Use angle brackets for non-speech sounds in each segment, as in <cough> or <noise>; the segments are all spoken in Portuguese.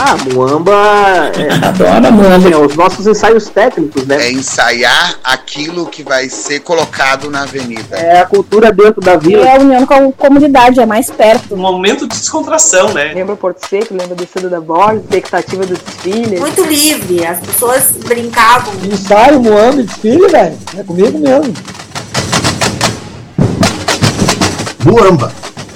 Ah, Muamba. É, <laughs> Adora Muamba. assim, os nossos ensaios técnicos, né? É ensaiar aquilo que vai ser colocado na avenida. É a cultura dentro da vila. É a união com a comunidade, é mais perto. Um momento de descontração, né? Lembra Porto Seco, lembra descida da borda, expectativa do desfile. Muito livre, as pessoas brincavam. Ensaio, Moamba e desfile, velho. É comigo mesmo. Muamba.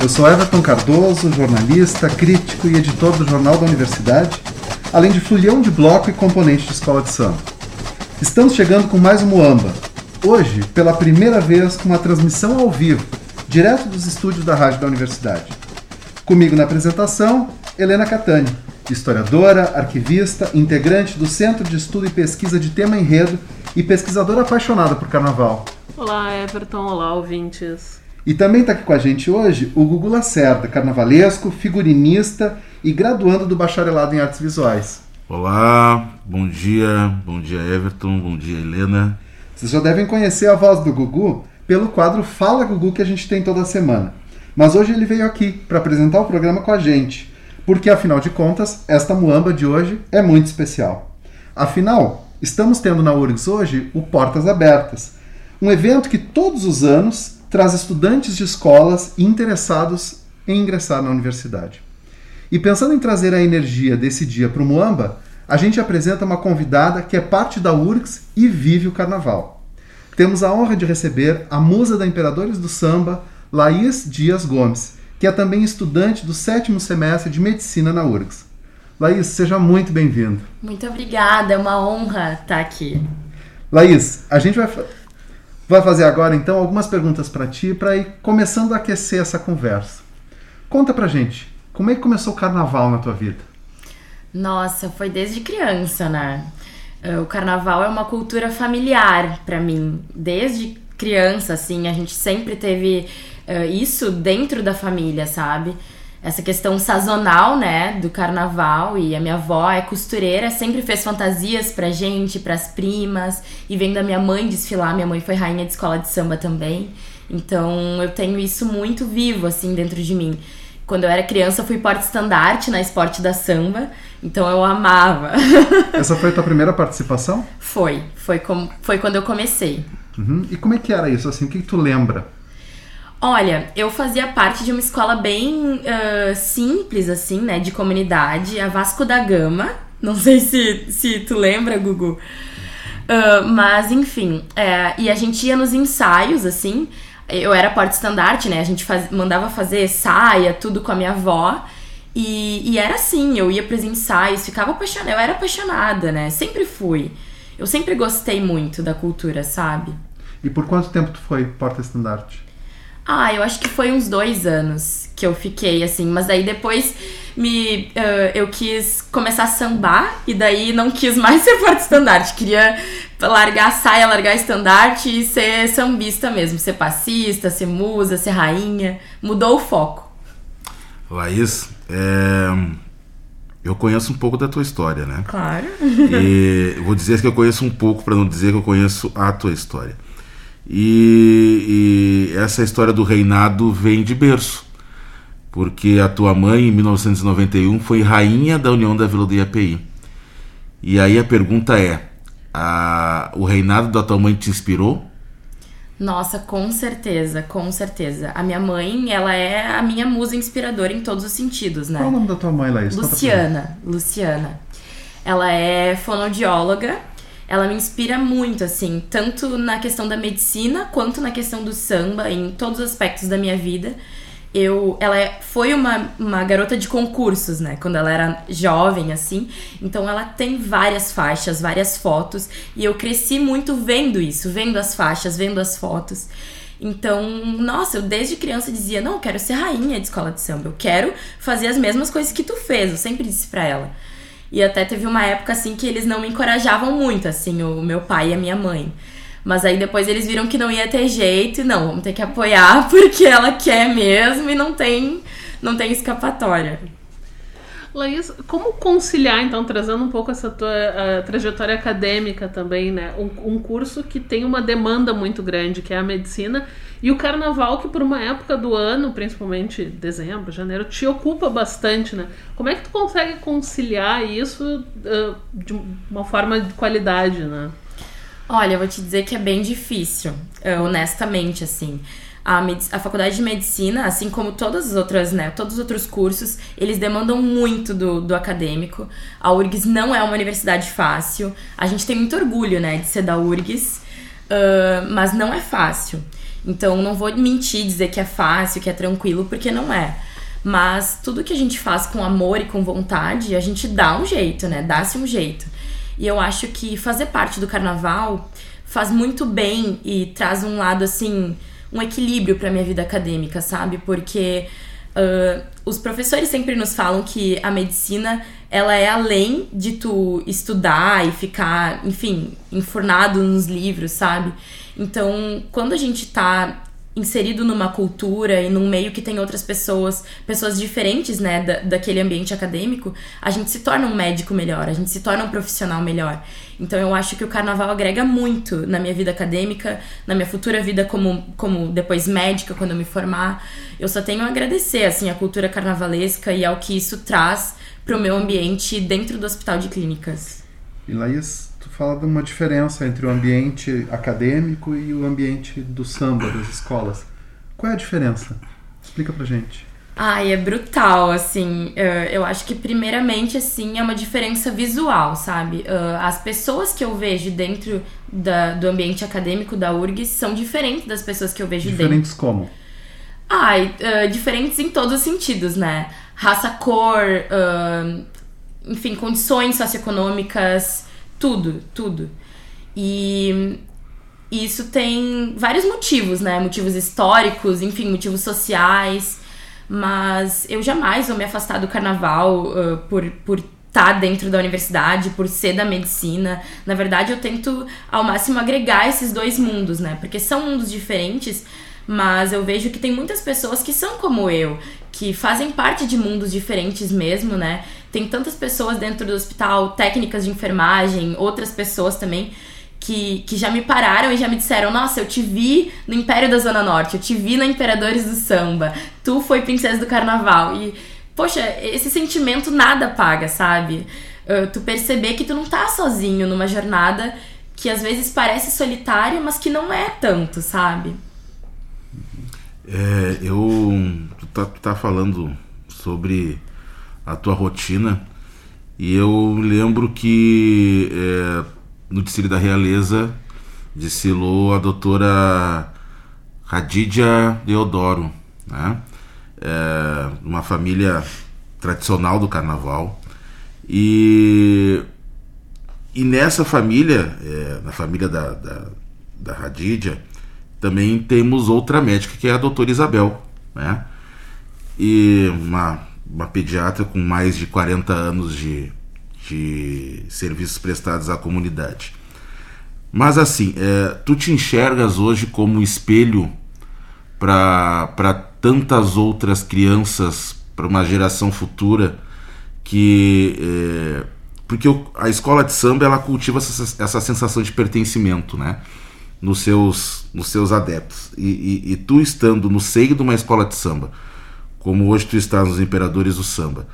Eu sou Everton Cardoso, jornalista, crítico e editor do Jornal da Universidade, além de fluião de bloco e componente de escola de samba. Estamos chegando com mais um Muamba. Hoje, pela primeira vez, com uma transmissão ao vivo, direto dos estúdios da Rádio da Universidade. Comigo na apresentação, Helena Catani, historiadora, arquivista, integrante do Centro de Estudo e Pesquisa de Tema Enredo e pesquisadora apaixonada por carnaval. Olá, Everton. Olá, ouvintes. E também está aqui com a gente hoje o Gugu Lacerda, carnavalesco, figurinista e graduando do bacharelado em artes visuais. Olá, bom dia, bom dia Everton, bom dia Helena. Vocês já devem conhecer a voz do Gugu pelo quadro Fala Gugu que a gente tem toda semana. Mas hoje ele veio aqui para apresentar o programa com a gente, porque afinal de contas, esta muamba de hoje é muito especial. Afinal, estamos tendo na URGS hoje o Portas Abertas, um evento que todos os anos traz estudantes de escolas interessados em ingressar na universidade. E pensando em trazer a energia desse dia para o Muamba, a gente apresenta uma convidada que é parte da URGS e vive o carnaval. Temos a honra de receber a musa da Imperadores do Samba, Laís Dias Gomes, que é também estudante do sétimo semestre de Medicina na URGS. Laís, seja muito bem-vindo. Muito obrigada, é uma honra estar aqui. Laís, a gente vai, vai fazer agora então algumas perguntas para ti para ir começando a aquecer essa conversa. Conta pra gente, como é que começou o carnaval na tua vida? Nossa, foi desde criança, né? Eh, O carnaval é uma cultura familiar pra mim. Desde criança, assim, a gente sempre teve eh, isso dentro da família, sabe? Essa questão sazonal, né, do carnaval. E a minha avó é costureira, sempre fez fantasias pra gente, pras primas. E vendo a minha mãe desfilar, minha mãe foi rainha de escola de samba também. Então eu tenho isso muito vivo, assim, dentro de mim. Quando eu era criança, eu fui porta-estandarte na esporte da samba, então eu amava. <laughs> Essa foi a tua primeira participação? foi, foi, com, foi quando eu comecei. Uhum. E como é que era isso? Assim, o que, que tu lembra? Olha, eu fazia parte de uma escola bem ah, simples, assim, né, de comunidade, a Vasco da Gama. <laughs> Não sei se, se tu lembra, Gugu. Ah, mas, enfim, é, e a gente ia nos ensaios, assim. Eu era porta-estandarte, né? A gente faz- mandava fazer saia, tudo com a minha avó. E, e era assim, eu ia pros ensaios, ficava apaixonada. Eu era apaixonada, né? Sempre fui. Eu sempre gostei muito da cultura, sabe? E por quanto tempo tu foi porta-estandarte? Ah, eu acho que foi uns dois anos que eu fiquei assim, mas daí depois me ah, eu quis começar a sambar e daí não quis mais <laughs> ser porta-estandarte, queria largar a saia, largar estandarte e ser sambista mesmo, ser passista, ser musa, ser rainha, mudou o foco. Laís, é, eu conheço um pouco da tua história, né? Claro. E vou dizer que eu conheço um pouco para não dizer que eu conheço a tua história. E, e essa história do reinado vem de berço, porque a tua mãe, em 1991, foi rainha da União da Vila do IAPI. E aí a pergunta é: a- o reinado da tua mãe te inspirou? Nossa, com certeza, com certeza. A minha mãe, ela é a minha musa inspiradora em todos os sentidos, né? Qual é o nome da tua mãe, Laís? Luciana, Luciana. Ela é fonoaudióloga. Ela me inspira muito, assim, tanto na questão da medicina quanto na questão do samba, em todos os aspectos da minha vida. Eu, ela é- foi uma, uma garota de concursos, né? Quando ela era jovem, assim. Então ela tem várias faixas, várias fotos. E eu cresci muito vendo isso, vendo as faixas, vendo as fotos. Então, nossa, eu desde criança dizia: não, eu quero ser rainha de escola de samba. Eu quero fazer as mesmas coisas que tu fez. Eu sempre disse pra ela. E até teve uma época assim que eles não me encorajavam muito, assim, o meu pai e a minha mãe. Mas aí depois eles viram que não ia ter jeito e não, vamos ter que apoiar <laughs> porque ela quer mesmo e não tem, não tem escapatória. Laís, como conciliar, então, trazendo um pouco essa tua trajetória acadêmica também, né? Um, um, curso que tem uma demanda muito grande, que é a medicina, e o carnaval, que por uma época do ano, principalmente dezembro, janeiro, te ocupa bastante, né? Como é que tu consegue conciliar isso uh, de uma forma de qualidade, né? Olha, eu vou te dizer que é bem difícil, honestamente, assim. A, a, faculdade de medicina, assim como todas as outras, né, todos os outros cursos, eles demandam muito do, do acadêmico. A URGS não é uma universidade fácil. A gente tem muito orgulho, né, de ser da URGS, uh, mas não é fácil. Então, não vou mentir dizer que é fácil, que é tranquilo, porque não é. Mas tudo que a gente faz com amor e com vontade, a gente dá um jeito, né? Dá-se um jeito. E eu acho que fazer parte do carnaval faz muito bem e traz um lado assim, um equilíbrio para minha vida acadêmica, sabe? Porque uh, os professores sempre nos falam que a medicina ela é além de tu estudar e ficar, enfim, enfurnado nos livros, sabe? Então, quando a gente tá inserido numa cultura e num meio que tem outras pessoas, pessoas diferentes, né, da, daquele ambiente acadêmico, a gente se torna um médico melhor, a gente se torna um profissional melhor. Então eu acho que o carnaval agrega muito na minha vida acadêmica, na minha futura vida como, como depois médica, quando eu me formar. Eu só tenho a agradecer, assim, a cultura carnavalesca e ao que isso traz para o meu ambiente dentro do Hospital de Clínicas. E Laís, fala de uma diferença entre o ambiente acadêmico e o ambiente do samba, das escolas. Qual é a diferença? Explica pra gente. Ai, é brutal, assim. Eu acho que, primeiramente, assim, é uma diferença visual, sabe? As pessoas que eu vejo dentro da, do ambiente acadêmico da URGS são diferentes das pessoas que eu vejo diferentes dentro. Diferentes como? Ai, diferentes em todos os sentidos, né? Raça, cor, enfim, condições socioeconômicas, tudo, tudo. E isso tem vários motivos, né? Motivos históricos, enfim, motivos sociais. Mas eu jamais vou me afastar do carnaval uh, por, por estar tá dentro da universidade, por ser da medicina. Na verdade, eu tento ao máximo agregar esses dois mundos, né? Porque são mundos diferentes, mas eu vejo que tem muitas pessoas que são como eu, que fazem parte de mundos diferentes mesmo, né? Tem tantas pessoas dentro do hospital, técnicas de enfermagem, outras pessoas também, que, que já me pararam e já me disseram: Nossa, eu te vi no Império da Zona Norte, eu te vi na Imperadores do Samba, tu foi princesa do carnaval. E, poxa, esse sentimento nada paga, sabe? Uh, tu perceber que tu não tá sozinho numa jornada que às vezes parece solitária, mas que não é tanto, sabe? É, eu. Tu tá, tu tá falando sobre a tua rotina. E eu lembro que é, no desfile da realeza desfilou a doutora Radídia Deodoro, né? É, uma família tradicional do carnaval. E, e nessa família, é, na família da, da, da Radídia, também temos outra médica que é a doutora Isabel, né? E uma uma pediatra com mais de 40 anos de, de serviços prestados à comunidade. Mas assim, é, tu te enxergas hoje como espelho para tantas outras crianças, para uma geração futura que. É, porque a escola de samba ela cultiva essa, essa sensação de pertencimento, né? Nos seus, nos seus adeptos. E, e, e tu estando no seio de uma escola de samba, como hoje tu estás nos Imperadores do Samba,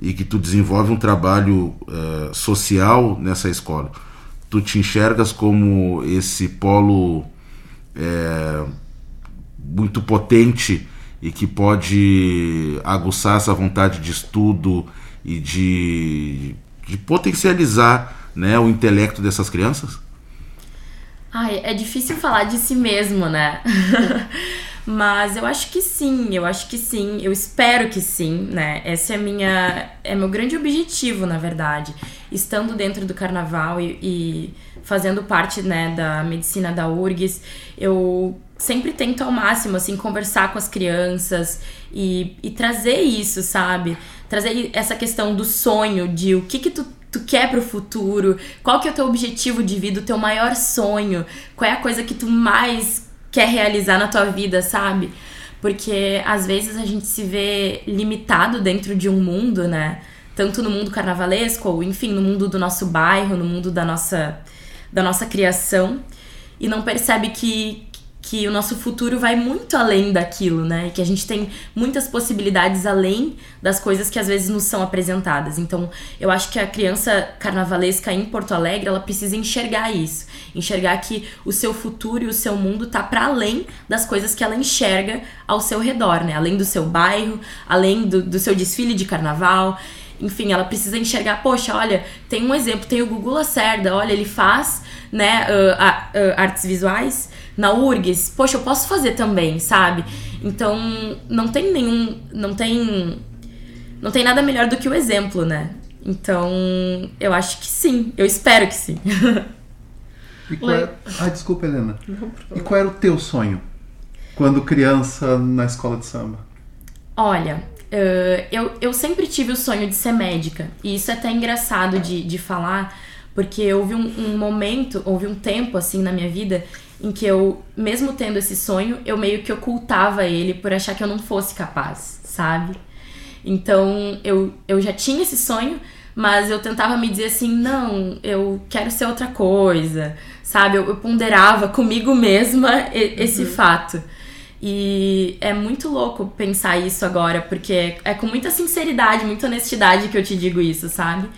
e que tu desenvolve um trabalho uh, social nessa escola, tu te enxergas como esse polo é, muito potente e que pode aguçar essa vontade de estudo e de, de potencializar né, o intelecto dessas crianças? Ai, é difícil falar de si mesmo, né? <laughs> Mas eu acho que sim, eu acho que sim, eu espero que sim, né? Esse é minha é meu grande objetivo, na verdade, estando dentro do carnaval e, e fazendo parte, né, da medicina da URGS, eu sempre tento ao máximo assim conversar com as crianças e, e trazer isso, sabe? Trazer essa questão do sonho, de o que que tu tu quer pro futuro, qual que é o teu objetivo de vida, o teu maior sonho, qual é a coisa que tu mais quer realizar na tua vida, sabe? Porque às vezes a gente se vê limitado dentro de um mundo, né? Tanto no mundo carnavalesco, ou enfim, no mundo do nosso bairro, no mundo da nossa, da nossa criação, e não percebe que, que o nosso futuro vai muito além daquilo, né? Que a gente tem muitas possibilidades além das coisas que às vezes nos são apresentadas. Então, eu acho que a criança carnavalesca em Porto Alegre, ela precisa enxergar isso, enxergar que o seu futuro e o seu mundo tá para além das coisas que ela enxerga ao seu redor, né? Além do seu bairro, além do, do seu desfile de carnaval. Enfim, ela precisa enxergar, poxa, olha, tem um exemplo, tem o Gugu Lacerda, olha, ele faz, né, uh, uh, artes visuais na URGS, poxa, eu posso fazer também, sabe? Então, não tem nenhum, não tem, não tem nada melhor do que o exemplo, né? Então, eu acho que sim, eu espero que sim. E qual é... Ah, desculpa, Helena. E qual era o teu sonho quando criança na escola de samba? Olha, eh, eu, eu sempre tive o sonho de ser médica. E isso é até engraçado de, de falar, porque houve um, um momento, houve um tempo assim na minha vida em que eu, mesmo tendo esse sonho, eu meio que ocultava ele por achar que eu não fosse capaz, sabe? Então eu, eu já tinha esse sonho, mas eu tentava me dizer assim: não, eu quero ser outra coisa, sabe? Eu, eu ponderava <laughs> comigo mesma esse fato. E é muito louco pensar isso agora, porque é, é com muita sinceridade, muita honestidade que eu te digo isso, sabe?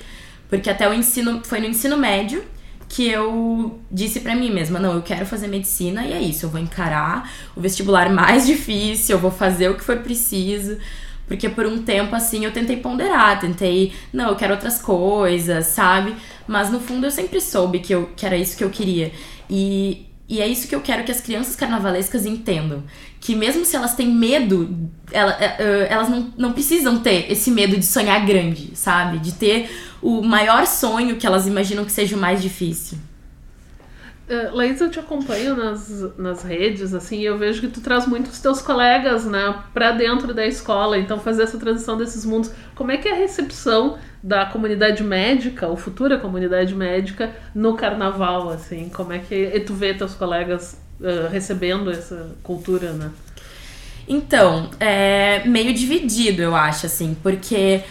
Porque até o ensino, foi no ensino médio que eu disse pra mim mesma, não, eu quero fazer medicina e é isso, eu vou encarar o vestibular mais <laughs> difícil, eu vou fazer o que for preciso. Porque por um tempo, assim, eu tentei ponderar, tentei, não, eu quero outras coisas, sabe? Mas no fundo eu sempre soube que, eu, que era isso que eu queria. E, e é isso que eu quero que as crianças carnavalescas entendam. Que mesmo se elas têm medo, ela- é, é, elas não, não precisam ter esse medo de sonhar grande, sabe? De ter o maior sonho que elas imaginam que seja o mais difícil. Uh, Laís, eu te acompanho nas, nas redes, assim, e eu vejo que tu traz muitos teus colegas, né, pra dentro da escola, então fazer essa transição desses mundos. Como é que é a recepção da comunidade médica, ou futura comunidade médica, no carnaval, assim? Como é que tu vê teus colegas uh, recebendo essa cultura, né? Então, é meio dividido, eu acho, assim, porque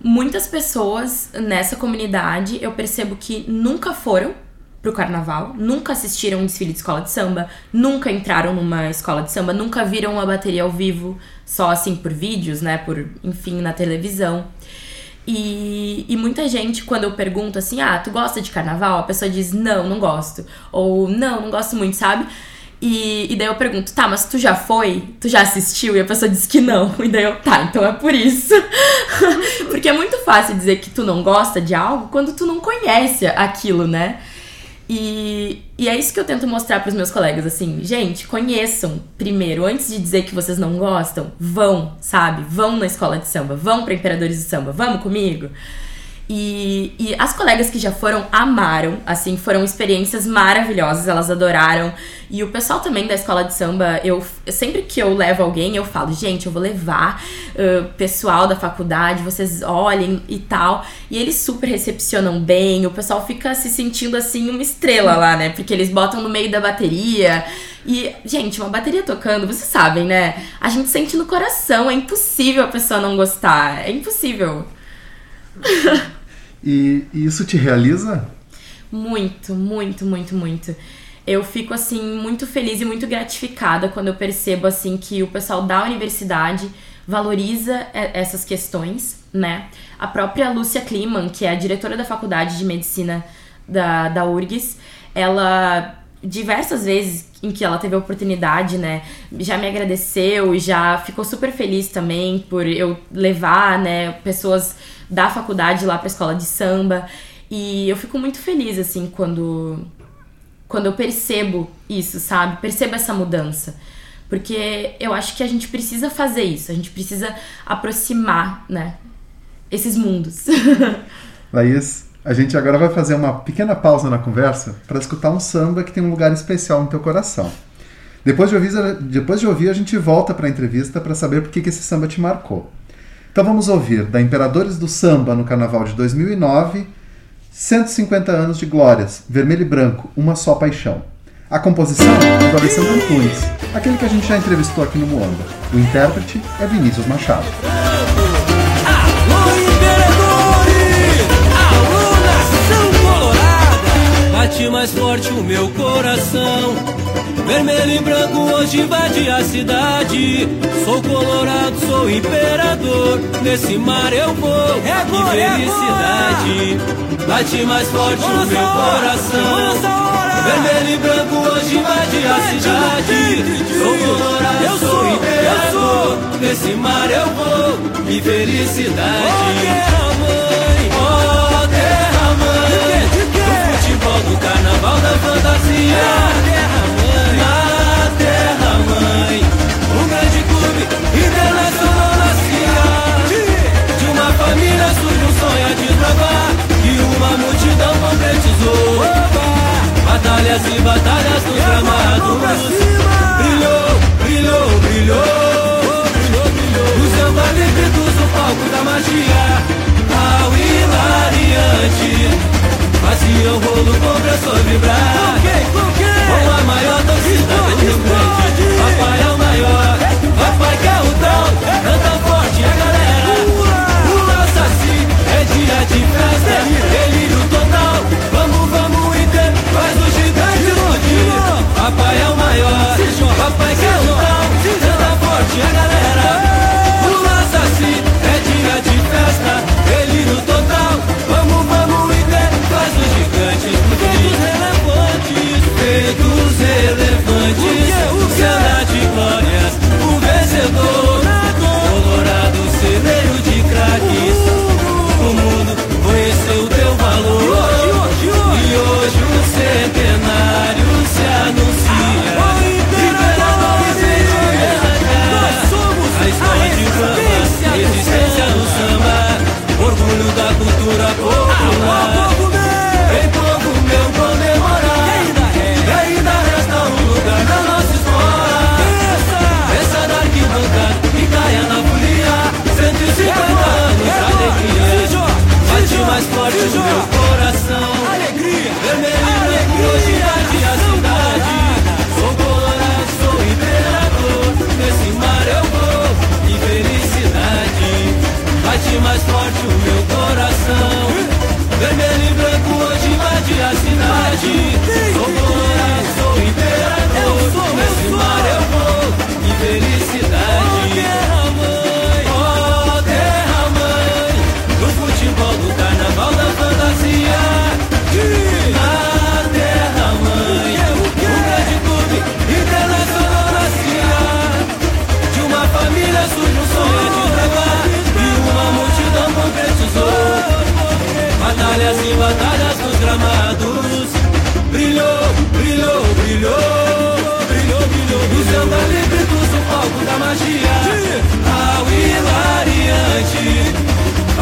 muitas pessoas nessa comunidade eu percebo que nunca foram pro carnaval, nunca assistiram um desfile de escola de samba, nunca entraram numa escola de samba, nunca viram uma bateria ao vivo, só assim por vídeos, né, por, enfim, na televisão. E, e muita gente, quando eu pergunto assim, ah, tu gosta de carnaval? A pessoa diz, não, não gosto. Ou, não, não gosto muito, sabe? E, e daí eu pergunto, tá, mas tu já foi? Tu já assistiu? E a pessoa diz que não. <laughs> E daí eu, tá, então é por isso. <laughs> Porque é muito fácil dizer que tu não gosta de algo quando tu não conhece aquilo, né? E, e é isso que eu tento mostrar pros meus colegas, assim, gente, conheçam primeiro, antes de dizer que vocês não gostam, vão, sabe? Vão na escola de samba, vão pra Imperadores do Samba, vamos comigo? E, e as colegas que já foram amaram, assim, foram experiências maravilhosas, elas adoraram. E o pessoal também da escola de samba, eu sempre que eu levo alguém, eu falo, gente, eu vou levar uh, pessoal da faculdade, vocês olhem e tal. E eles super recepcionam bem, o pessoal fica se sentindo assim uma estrela lá, né? Porque eles botam no meio da bateria. E, gente, uma bateria tocando, vocês sabem, né? A gente sente no coração, é impossível a pessoa não gostar, é impossível. <laughs> E, e isso te realiza? Muito, muito, muito, muito. Eu fico assim muito feliz e muito gratificada quando eu percebo assim que o pessoal da universidade valoriza essas questões, né? A própria Lúcia Kliman, que é a diretora da Faculdade de Medicina da, da URGS, ela diversas vezes em que ela teve a oportunidade, né, já me agradeceu e já ficou super feliz também por eu levar, né, pessoas da faculdade lá pra escola de samba. E eu fico muito feliz assim quando quando eu percebo isso, sabe? Percebo essa mudança. Porque eu acho que a gente precisa fazer isso, a gente precisa aproximar, né, esses mundos. <laughs> Laís, a gente agora vai fazer uma pequena pausa na conversa para escutar um samba que tem um lugar especial no teu coração. Depois de ouvir, depois de ouvir a gente volta para a entrevista para saber por que esse samba te marcou. Então vamos ouvir da Imperadores do Samba no Carnaval de 2009, 150 anos de glórias, vermelho e branco, uma só paixão. A composição é do Alessandro Antunes, aquele que a gente já entrevistou aqui no Moamba. O intérprete é Vinícius Machado. Bate mais forte o meu coração. Vermelho e branco hoje invade a cidade. Sou colorado, sou imperador. Nesse mar eu vou, é que felicidade. Bate mais forte o meu coração. Vermelho e branco hoje invade a cidade. Sou colorado, eu sou imperador. Nesse mar eu vou, que felicidade. Oh, do da fantasia. Terra mãe, na terra mãe. Um grande clube internacional nascia. De uma família surge um sonho a desbravar. E uma multidão concretizou. Batalhas e batalhas nos gramados Brilhou, brilhou, brilhou Brilhou, brilhou O samba livre do palco da magia Ao hilariante Fazia o rolo com pressor vibrar Com quem, com quem? Com a maior torcida do Rio Grande. Papai é o maior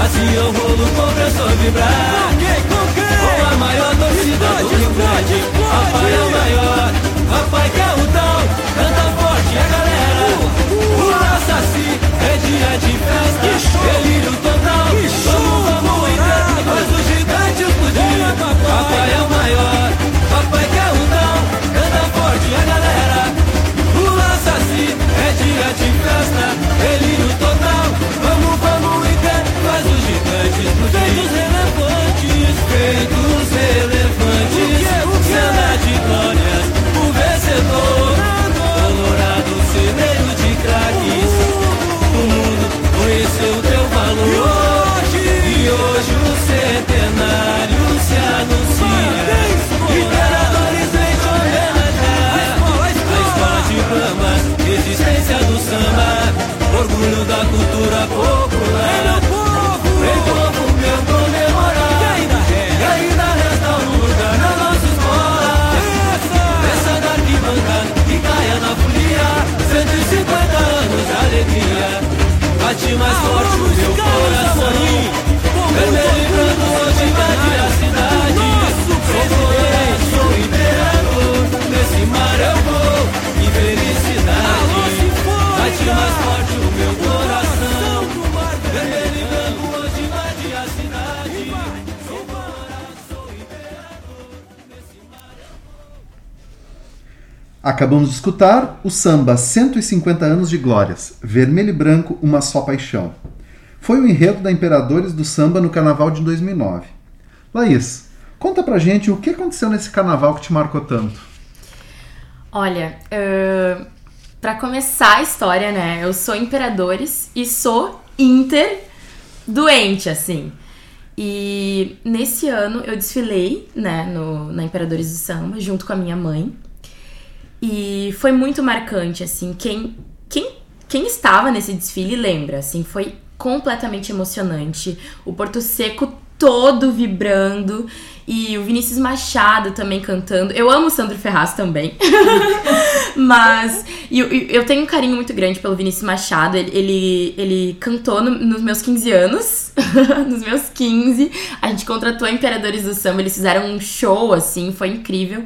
Fazia o rolo compressor vibrar Com a maior torcida do Rio Grande. Papai é o maior Papai quer o tal Canta forte a galera. O Assaci é dia de festa. Delírio total Vamos, vamos entrar Faz o gigante explodir Papai. É o maior Papai quer o tal Canta forte a galera. O Assaci é dia de festa. Delírio Feitos relevantes Feitos relevantes Cena de glórias O vencedor. Colorado celeiro de craques. O mundo conheceu teu valor. E hoje o centenário Acabamos de escutar o samba 150 anos de glórias, vermelho e branco, uma só paixão. Foi o enredo da Imperadores do Samba no carnaval de 2009. Laís, conta pra gente o que aconteceu nesse carnaval que te marcou tanto. Olha, uh, para começar a história, né? Eu sou Imperadores e sou Inter doente, assim. E nesse ano eu desfilei, né, no, na Imperadores do Samba, junto com a minha mãe. E foi muito marcante, assim. Quem, quem, quem estava nesse desfile lembra, assim, foi completamente emocionante. O Porto Seco todo vibrando e o Vinícius Machado também cantando. Eu amo o Sandro Ferraz também. <laughs> Mas eu, eu tenho um carinho muito grande pelo Vinícius Machado. Ele, ele, ele cantou no, nos meus 15 anos. <laughs> nos meus 15. A gente contratou Imperadores do Samba. Eles fizeram um show, assim, foi incrível.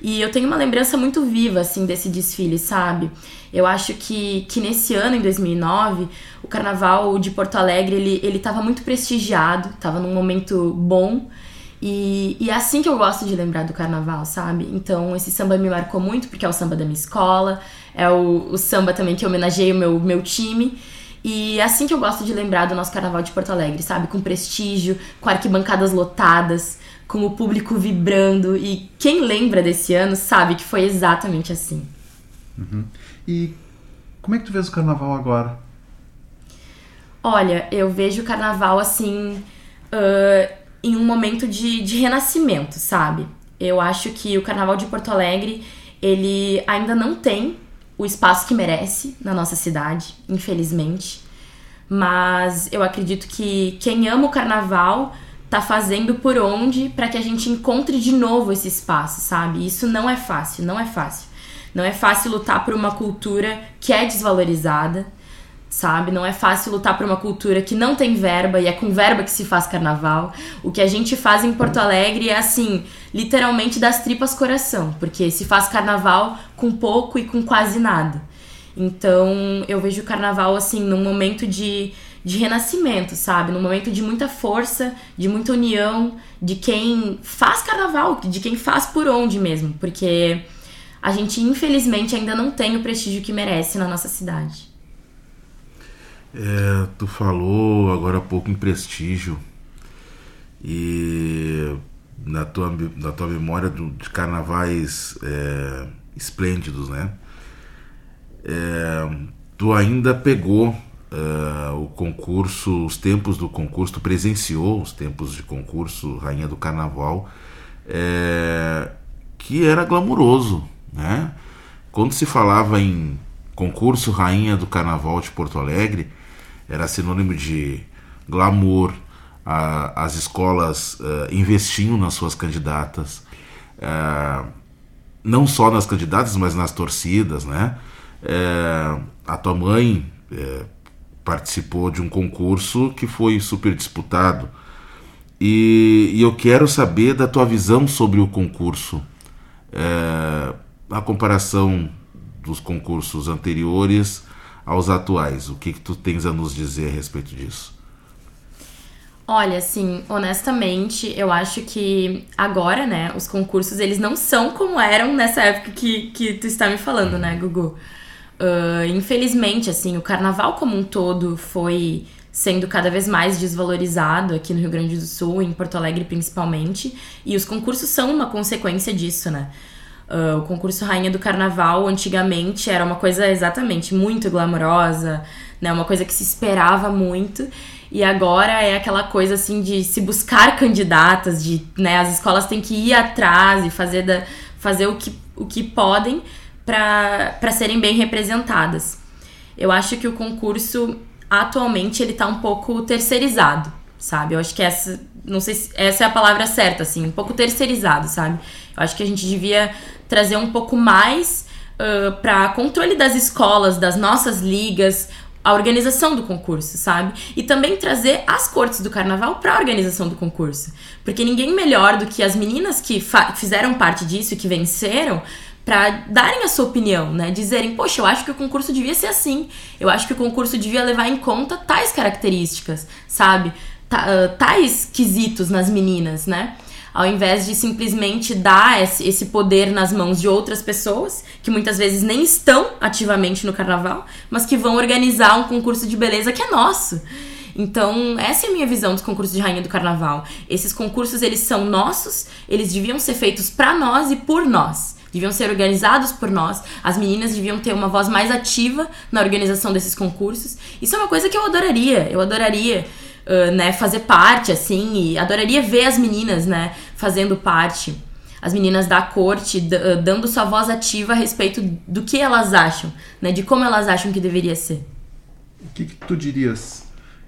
E eu tenho uma lembrança muito viva, assim, desse desfile, sabe? Eu acho que, que nesse ano, em 2009, o Carnaval de Porto Alegre, ele, ele tava muito prestigiado, tava num momento bom. E, e é assim que eu gosto de lembrar do carnaval, sabe? Então esse samba me marcou muito porque é o samba da minha escola, é o, o samba também que homenageia o meu, meu time. E é assim que eu gosto de lembrar do nosso carnaval de Porto Alegre, sabe? Com prestígio, com arquibancadas lotadas, com o público vibrando. E quem lembra desse ano sabe que foi exatamente assim. Uhum. E como é que tu vês o carnaval agora? Olha, eu vejo o carnaval assim. Uh, em um momento de, de renascimento, sabe? Eu acho que o Carnaval de Porto Alegre, ele ainda não tem o espaço que merece na nossa cidade, infelizmente. Mas eu acredito que quem ama o carnaval tá fazendo por onde para que a gente encontre de novo esse espaço, sabe? Isso não é fácil, não é fácil. Não é fácil lutar por uma cultura que é desvalorizada, sabe? Não é fácil lutar por uma cultura que não tem verba e é com verba que se faz carnaval. O que a gente faz em Porto Alegre é assim, literalmente das tripas coração, porque se faz carnaval com pouco e com quase nada. Então, eu vejo o carnaval assim num momento de de renascimento, sabe? Num momento de muita força, de muita união, de quem faz carnaval, de quem faz por onde mesmo, porque a gente infelizmente ainda não tem o prestígio que merece na nossa cidade. É, tu falou agora há pouco em prestígio e na tua, na tua memória do, de carnavais é, esplêndidos, né? É, tu ainda pegou é, o concurso, os tempos do concurso, presenciou os tempos de concurso Rainha do Carnaval, é, que era glamuroso, né? Quando se falava em concurso Rainha do Carnaval de Porto Alegre, era sinônimo de glamour, a, as escolas uh, investiam nas suas candidatas, uh, não só nas candidatas, mas nas torcidas, né? Uh, a tua mãe participou de um concurso que foi super disputado e, e, eu quero saber da tua visão sobre o concurso, a comparação dos concursos anteriores aos atuais. O que, que tu tens a nos dizer a respeito disso? Olha, assim, honestamente, eu acho que agora, né, os concursos, eles não são como eram nessa época que, que tu está me falando, né, Gugu? Uh, infelizmente, assim, o carnaval como um todo foi sendo cada vez mais desvalorizado aqui no Rio Grande do Sul, em Porto Alegre principalmente, e os concursos são uma consequência disso, né? Uh, o concurso Rainha do Carnaval, antigamente, era uma coisa exatamente muito glamourosa, né? Uma coisa que se esperava muito. E agora é aquela coisa assim de se buscar candidatas, de né, as escolas têm que ir atrás e fazer, da, fazer o, que, o que podem para serem bem representadas. Eu acho que o concurso atualmente ele tá um pouco terceirizado, sabe? Eu acho que essa, não sei se essa é a palavra certa, assim, um pouco terceirizado, sabe? Eu acho que a gente devia trazer um pouco mais uh, para controle das escolas, das nossas ligas, a organização do concurso, sabe? E também trazer as cortes do carnaval para a organização do concurso. Porque ninguém melhor do que as meninas que fizeram parte disso que venceram para darem a sua opinião, né? Dizerem, poxa, eu acho que o concurso devia ser assim. Eu acho que o concurso devia levar em conta tais características, sabe? tais quesitos nas meninas, né? ao invés de simplesmente dar esse, poder nas mãos de outras pessoas, que muitas vezes nem estão ativamente no carnaval, mas que vão organizar um concurso de beleza que é nosso. Então, essa é a minha visão dos concursos de rainha do carnaval. Esses concursos, eles são nossos, eles deviam ser feitos para nós e por nós. Deviam ser organizados por nós. As meninas deviam ter uma voz mais ativa na organização desses concursos. Isso é uma coisa que eu adoraria. Eu adoraria uh, né, fazer parte, assim, e adoraria ver as meninas, né, fazendo parte. As meninas da corte dando sua voz ativa a respeito do que elas acham, né, de como elas acham que deveria ser. O que, que tu dirias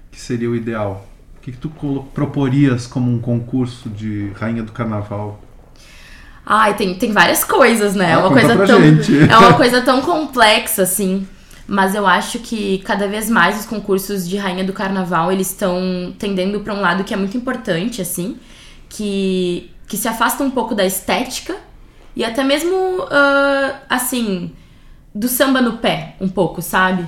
que seria o ideal? O que, que tu proporias como um concurso de rainha do carnaval? Ai, tem, tem várias coisas, né? Ah, é uma coisa tão gente. é uma coisa <laughs> tão complexa assim. Mas eu acho que cada vez mais os concursos de rainha do carnaval, eles estão tendendo para um lado que é muito importante, assim, que, que se afasta um pouco da estética e até mesmo, uh, assim, do samba no pé, um pouco, sabe?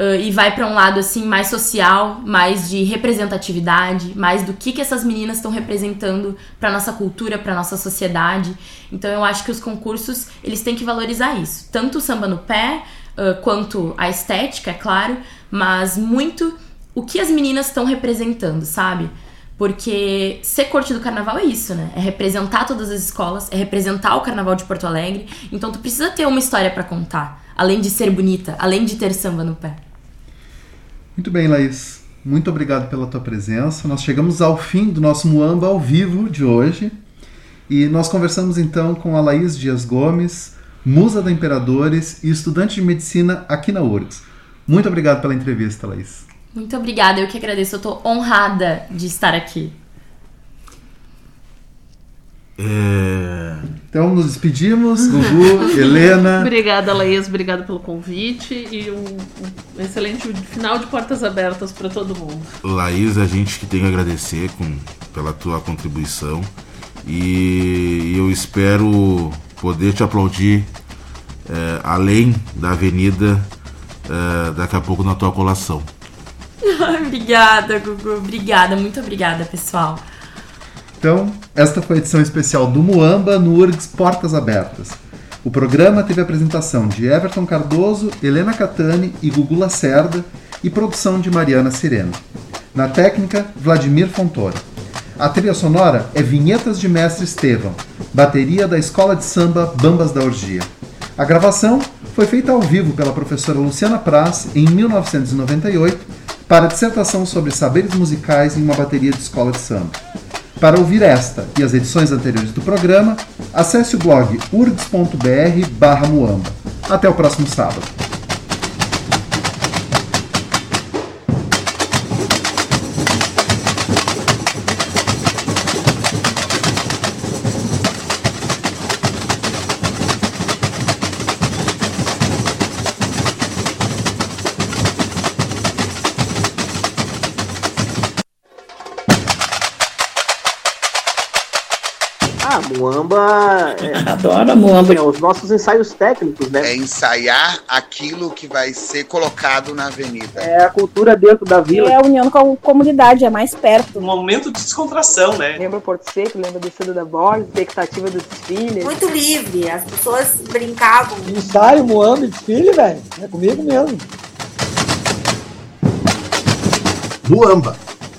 Uh, e vai para um lado assim mais social, mais de representatividade, mais do que que essas meninas estão representando para nossa cultura, para nossa sociedade. Então eu acho que os concursos eles têm que valorizar isso, tanto o samba no pé quanto a estética, é claro, mas muito o que as meninas estão representando, sabe? Porque ser corte do carnaval é isso, né? É representar todas as escolas, é representar o carnaval de Porto Alegre. Então tu precisa ter uma história para contar, além de ser bonita, além de ter samba no pé. Muito bem, Laís. Muito obrigado pela tua presença. Nós chegamos ao fim do nosso Muamba ao vivo de hoje. E nós conversamos então com a Laís Dias Gomes, musa da Imperadores e estudante de medicina aqui na URGS. Muito obrigado pela entrevista, Laís. Muito obrigada, eu que agradeço. Eu estou honrada de estar aqui. É... Então nos despedimos, Gugu, <laughs> Helena. Obrigada, Laís, obrigada pelo convite e um, um excelente final de portas abertas para todo mundo. Laís, a gente que tem que agradecer com, pela tua contribuição e eu espero poder te aplaudir é, além da avenida é, daqui a pouco na tua colação. <laughs> obrigada, Gugu. Obrigada, muito obrigada, pessoal. Então, esta foi a edição especial do Muamba no URGS Portas Abertas. O programa teve a apresentação de Everton Cardoso, Helena Catani e Gugu Lacerda e produção de Mariana Sirena. Na técnica, Vladimir Fontoura. A trilha sonora é Vinhetas de Mestre Estevão, bateria da Escola de Samba Bambas da Orgia. A gravação foi feita ao vivo pela professora Luciana Praz em 1998 para a dissertação sobre saberes musicais em uma bateria de escola de samba. Para ouvir esta e as edições anteriores do programa, acesse o blog urgs.br/muamba. Até o próximo sábado. Muamba. É, Adoro a Muamba. É, os nossos ensaios técnicos, né? É ensaiar aquilo que vai ser colocado na avenida. É a cultura dentro da vila. É a união com a comunidade, é mais perto. Um momento de descontração, né? Lembra Porto Seco, lembra do Cedo da Borda, expectativa do desfile. Muito livre, as pessoas brincavam. Ensaio, Muamba, desfile, velho. É comigo mesmo. Muamba